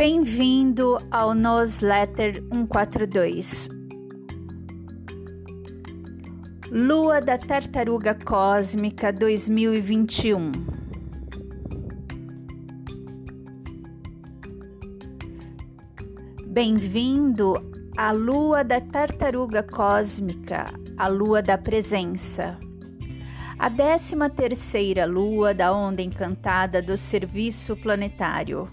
Bem-vindo ao Newsletter 142. Lua da Tartaruga Cósmica 2021. Bem-vindo à Lua da Tartaruga Cósmica, a Lua da Presença. A décima terceira lua da onda encantada do serviço planetário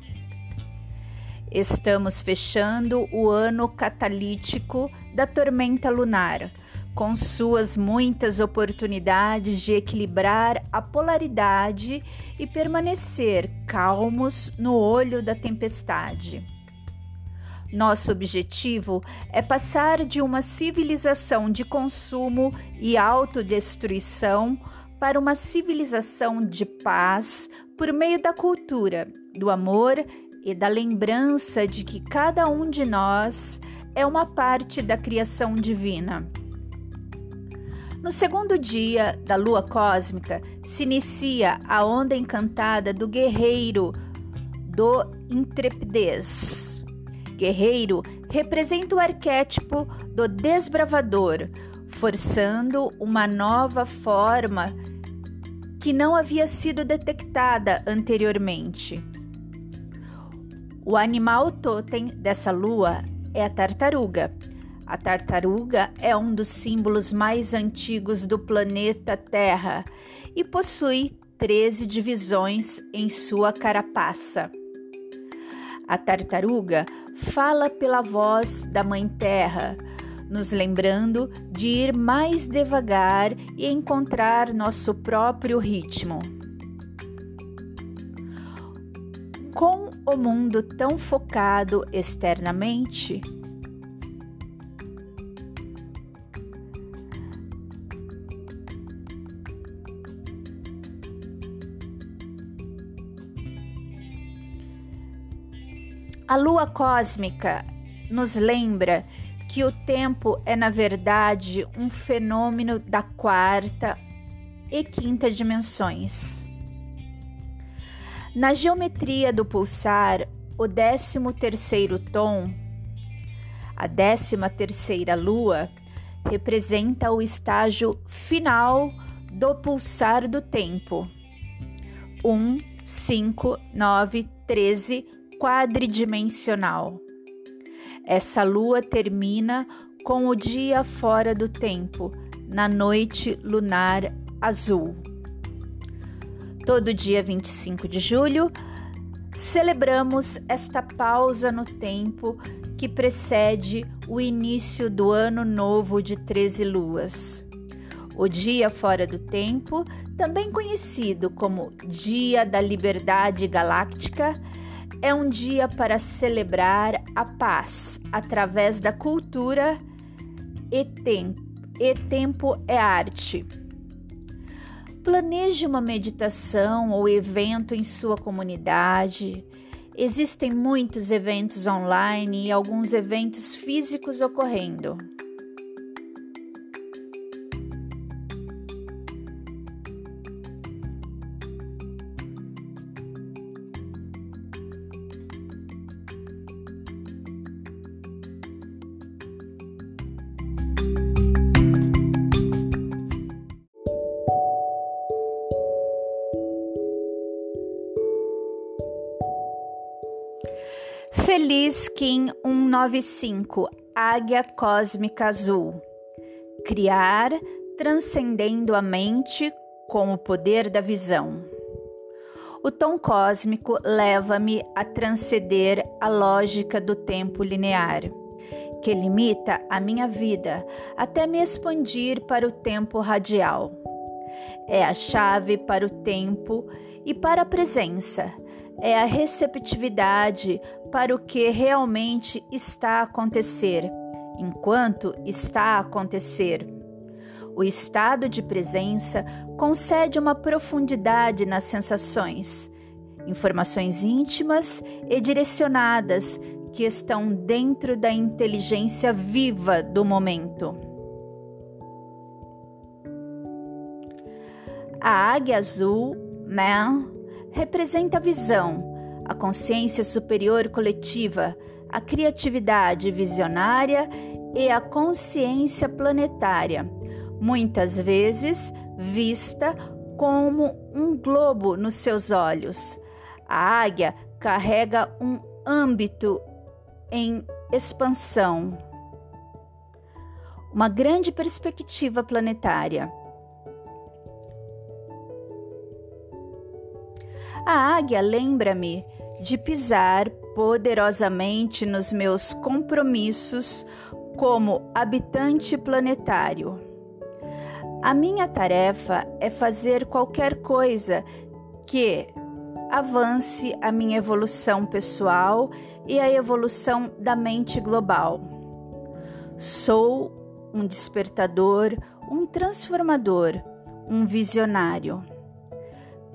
Estamos fechando o ano catalítico da tormenta lunar, com suas muitas oportunidades de equilibrar a polaridade e permanecer calmos no olho da tempestade. Nosso objetivo é passar de uma civilização de consumo e autodestruição para uma civilização de paz por meio da cultura, do amor e da lembrança de que cada um de nós é uma parte da criação divina. No segundo dia da lua cósmica se inicia a onda encantada do guerreiro do intrepidez. Guerreiro representa o arquétipo do desbravador, forçando uma nova forma que não havia sido detectada anteriormente. O animal totem dessa lua é a tartaruga. A tartaruga é um dos símbolos mais antigos do planeta Terra e possui 13 divisões em sua carapaça. A tartaruga fala pela voz da Mãe Terra, nos lembrando de ir mais devagar e encontrar nosso próprio ritmo. Com o mundo tão focado externamente, A lua cósmica nos lembra que o tempo é, na verdade, um fenômeno da quarta e quinta dimensões. Na geometria do pulsar, o décimo terceiro tom, a décima terceira lua, representa o estágio final do pulsar do tempo. 1, 5, 9, 13, quadridimensional. Essa lua termina com o dia fora do tempo, na noite lunar azul. Todo dia 25 de julho, celebramos esta pausa no tempo que precede o início do ano novo de 13 luas. O dia fora do tempo, também conhecido como Dia da Liberdade Galáctica, é um dia para celebrar a paz através da cultura e tempo. E tempo é arte Planeje uma meditação ou evento em sua comunidade. Existem muitos eventos online e alguns eventos físicos ocorrendo. Feliz Kim 195 Águia Cósmica Azul Criar transcendendo a mente com o poder da visão. O tom cósmico leva-me a transcender a lógica do tempo linear, que limita a minha vida até me expandir para o tempo radial. É a chave para o tempo e para a presença é a receptividade para o que realmente está a acontecer, enquanto está a acontecer. O estado de presença concede uma profundidade nas sensações, informações íntimas e direcionadas que estão dentro da inteligência viva do momento. A águia azul, Man, representa a visão, a consciência superior coletiva, a criatividade visionária e a consciência planetária, muitas vezes vista como um globo nos seus olhos. A águia carrega um âmbito em expansão, uma grande perspectiva planetária. A águia lembra-me de pisar poderosamente nos meus compromissos como habitante planetário. A minha tarefa é fazer qualquer coisa que avance a minha evolução pessoal e a evolução da mente global. Sou um despertador, um transformador, um visionário.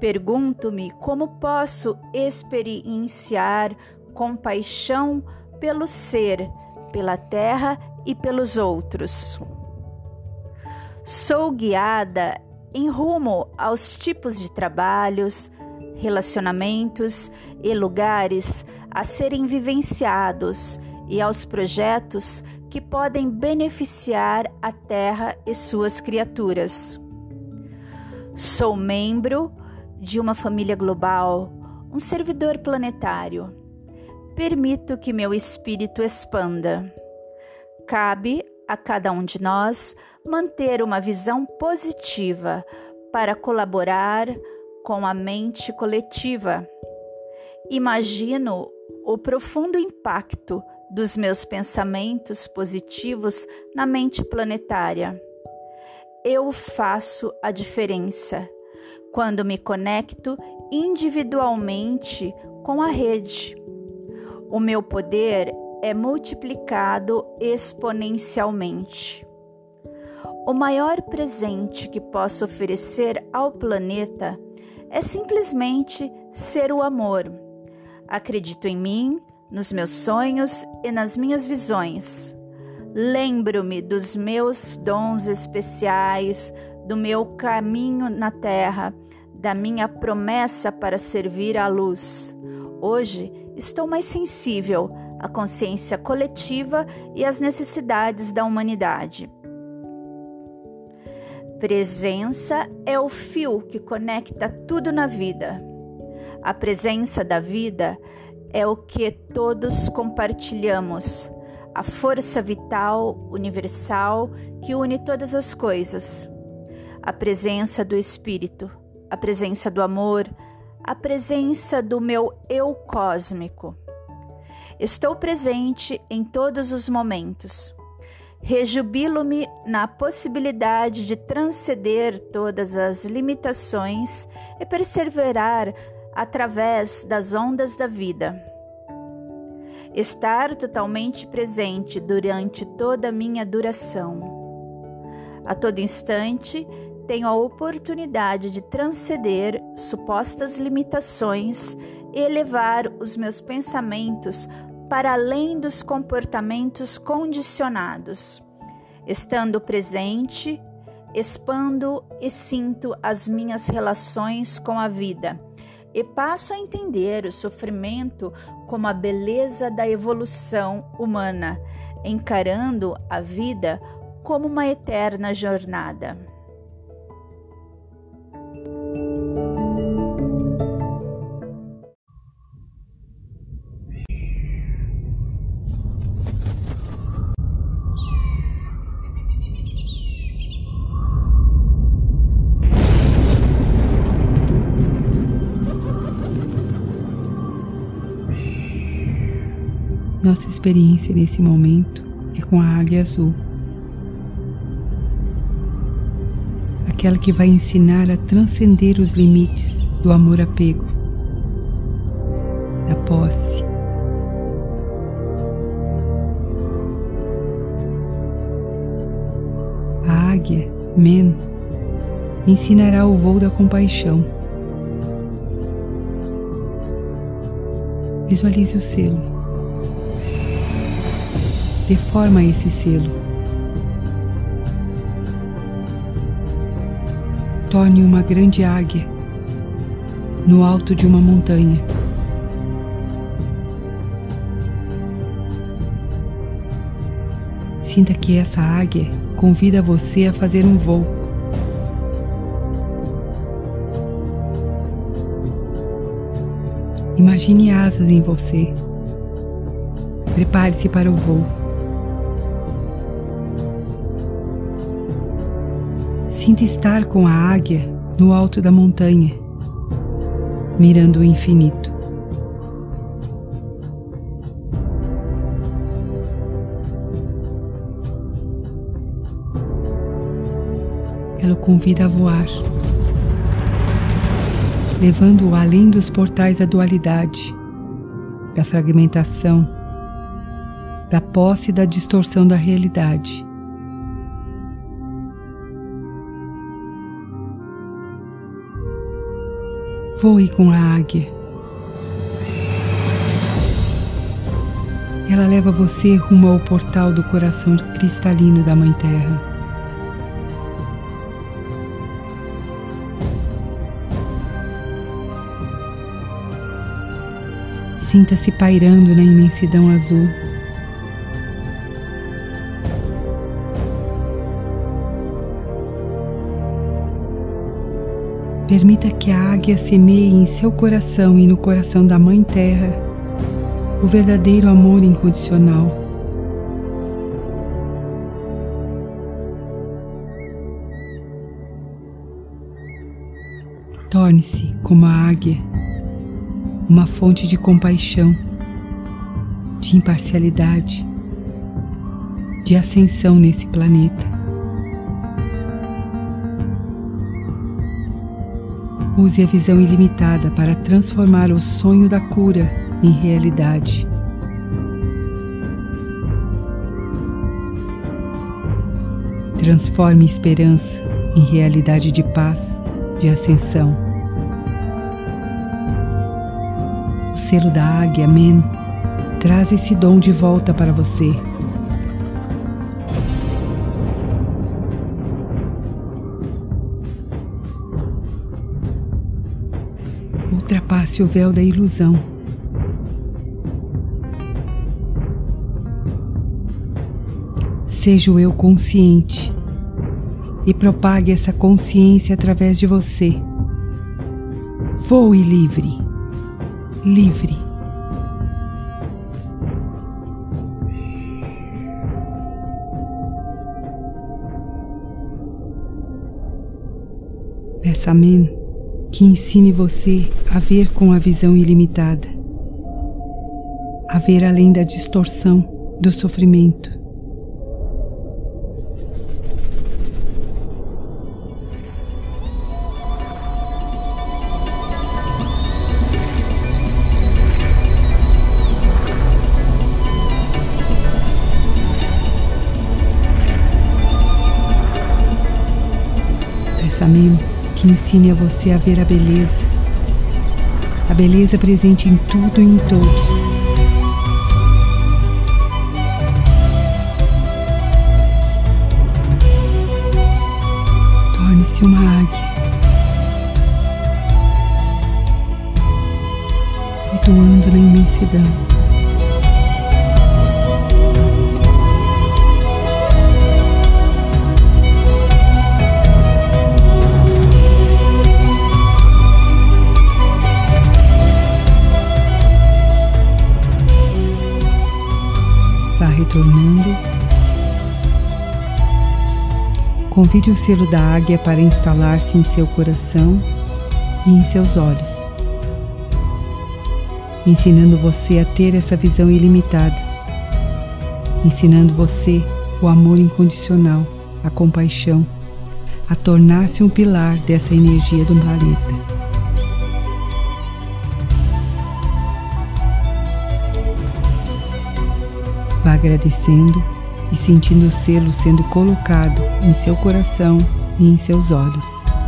Pergunto-me como posso experienciar compaixão pelo ser, pela terra e pelos outros. Sou guiada em rumo aos tipos de trabalhos, relacionamentos e lugares a serem vivenciados e aos projetos que podem beneficiar a Terra e suas criaturas. Sou membro de uma família global, um servidor planetário. Permito que meu espírito expanda. Cabe a cada um de nós manter uma visão positiva para colaborar com a mente coletiva. Imagino o profundo impacto dos meus pensamentos positivos na mente planetária. Eu faço a diferença quando me conecto individualmente com a rede. O meu poder é multiplicado exponencialmente. O maior presente que posso oferecer ao planeta é simplesmente ser o amor. Acredito em mim, nos meus sonhos e nas minhas visões. Lembro-me dos meus dons especiais, do meu caminho na terra, da minha promessa para servir à luz. Hoje estou mais sensível à consciência coletiva e às necessidades da humanidade. Presença é o fio que conecta tudo na vida. A presença da vida é o que todos compartilhamos, a força vital universal que une todas as coisas. A presença do Espírito, a presença do amor, a presença do meu eu cósmico. Estou presente em todos os momentos. Rejubilo-me na possibilidade de transcender todas as limitações e perseverar através das ondas da vida. Estar totalmente presente durante toda a minha duração. A todo instante, tenho a oportunidade de transcender supostas limitações e elevar os meus pensamentos para além dos comportamentos condicionados. Estando presente, expando e sinto as minhas relações com a vida e passo a entender o sofrimento como a beleza da evolução humana, encarando a vida como uma eterna jornada. Nossa experiência nesse momento é com a águia azul. Aquela que vai ensinar a transcender os limites do amor-apego, da posse. A águia, Men, ensinará o voo da compaixão. Visualize o selo Deforma esse selo. Torne uma grande águia no alto de uma montanha. Sinta que essa águia convida você a fazer um voo. Imagine asas em você. Prepare-se para o voo. Sinta estar com a águia no alto da montanha, mirando o infinito. Ela o convida a voar, levando-o além dos portais da dualidade, da fragmentação, da posse e da distorção da realidade. Voe com a águia. Ela leva você rumo ao portal do coração cristalino da Mãe Terra. Sinta-se pairando na imensidão azul. Permita que a águia semeie em seu coração e no coração da Mãe Terra o verdadeiro amor incondicional. Torne-se como a águia, uma fonte de compaixão, de imparcialidade, de ascensão nesse planeta. Use a visão ilimitada para transformar o sonho da cura em realidade. Transforme esperança em realidade de paz, de ascensão. O selo da águia, Men, traz esse dom de volta para você. Ultrapasse o véu da ilusão. Seja o eu consciente e propague essa consciência através de você. Voe livre, livre. Amém que ensine você a ver com a visão ilimitada, a ver além da distorção do sofrimento. Pensamento que ensine a você a ver a beleza, a beleza presente em tudo e em todos. Torne-se uma águia, flutuando na imensidão. Retornando. Convide o selo da águia para instalar-se em seu coração e em seus olhos, ensinando você a ter essa visão ilimitada, ensinando você o amor incondicional, a compaixão, a tornar-se um pilar dessa energia do planeta. Agradecendo e sentindo o selo sendo colocado em seu coração e em seus olhos.